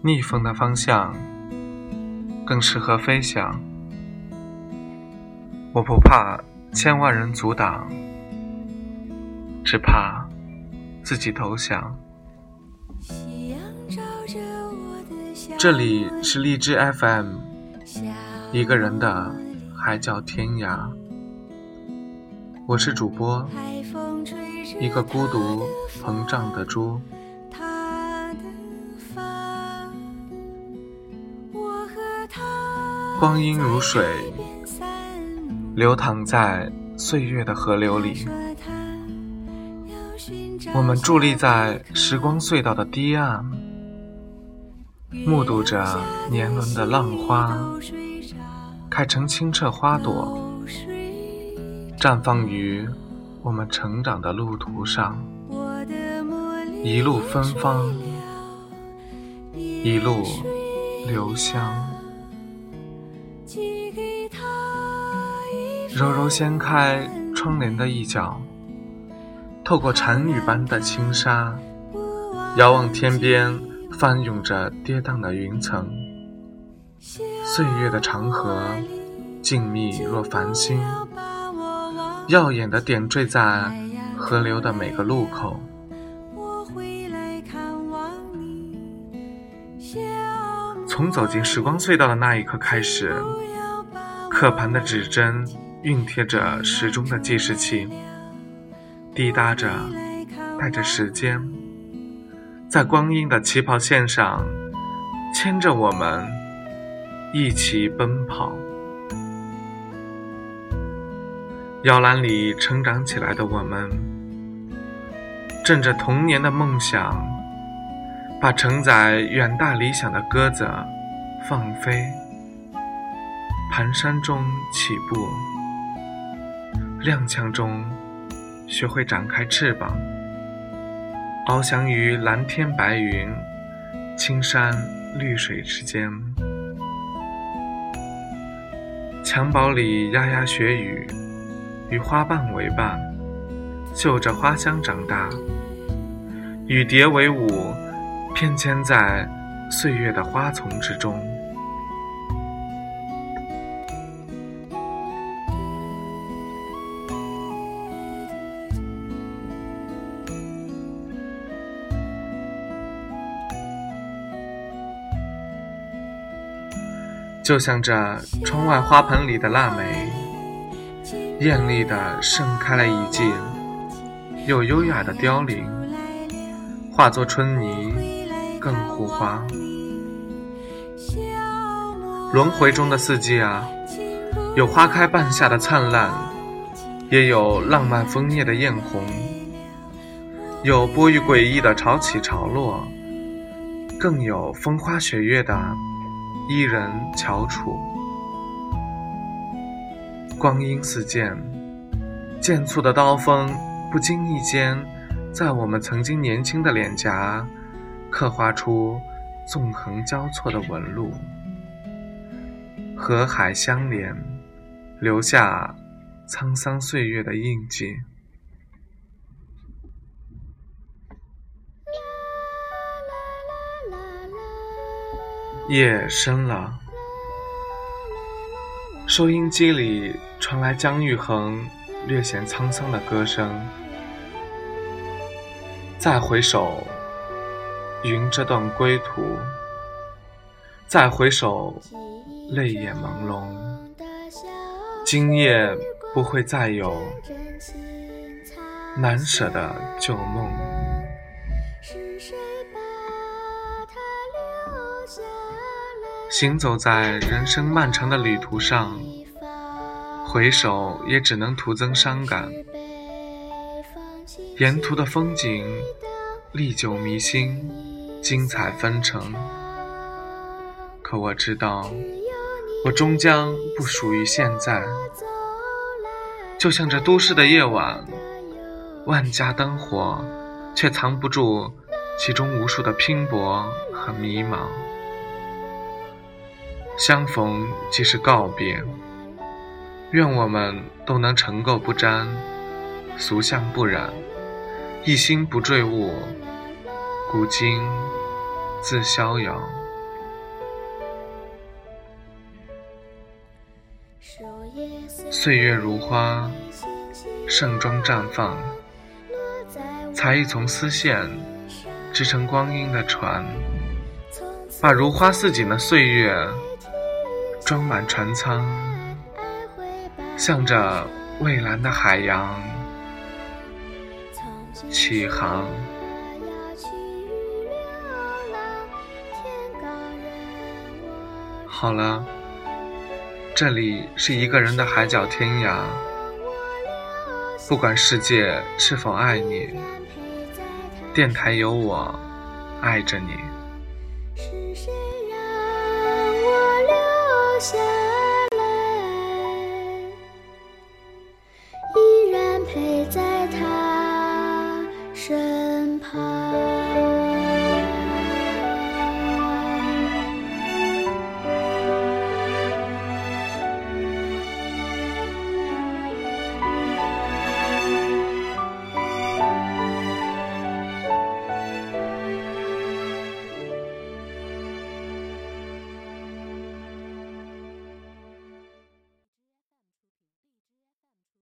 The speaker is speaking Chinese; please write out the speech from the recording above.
逆风的方向更适合飞翔。我不怕千万人阻挡，只怕自己投降。这里是荔枝 FM，一个人的海角天涯。我是主播，一个孤独膨胀的猪。光阴如水，流淌在岁月的河流里。我们伫立在时光隧道的堤岸，目睹着年轮的浪花开成清澈花朵，绽放于我们成长的路途上，一路芬芳，一路留香。柔柔掀开窗帘的一角，透过禅语般的轻纱，遥望天边翻涌着跌宕的云层。岁月的长河，静谧若繁星，耀眼的点缀在河流的每个路口。从走进时光隧道的那一刻开始，刻盘的指针。熨贴着时钟的计时器，滴答着，带着时间，在光阴的起跑线上，牵着我们一起奔跑。摇篮里成长起来的我们，振着童年的梦想，把承载远大理想的鸽子放飞，蹒跚中起步。踉跄中，学会展开翅膀，翱翔于蓝天白云、青山绿水之间。襁褓里牙牙学语，与花瓣为伴，嗅着花香长大。与蝶为伍，翩跹在岁月的花丛之中。就像这窗外花盆里的腊梅，艳丽的盛开了一季，又优雅的凋零，化作春泥更护花。轮回中的四季啊，有花开半夏的灿烂，也有浪漫枫叶的艳红，有波郁诡异的潮起潮落，更有风花雪月的。伊人翘楚，光阴似箭，剑簇的刀锋不经意间，在我们曾经年轻的脸颊刻画出纵横交错的纹路，河海相连，留下沧桑岁月的印记。夜深了，收音机里传来姜育恒略显沧桑的歌声。再回首，云这段归途；再回首，泪眼朦胧。今夜不会再有难舍的旧梦。行走在人生漫长的旅途上，回首也只能徒增伤感。沿途的风景历久弥新，精彩纷呈。可我知道，我终将不属于现在。就像这都市的夜晚，万家灯火，却藏不住其中无数的拼搏和迷茫。相逢即是告别愿我们都能尘垢不沾俗相不染一心不坠物古今自逍遥。岁月如花盛装绽放才一从丝线织成光阴的船。把如花似锦的岁月装满船舱，向着蔚蓝的海洋起航。好了。这里是一个人的海角天涯，不管世界是否爱你，电台有我爱着你。是谁让我留下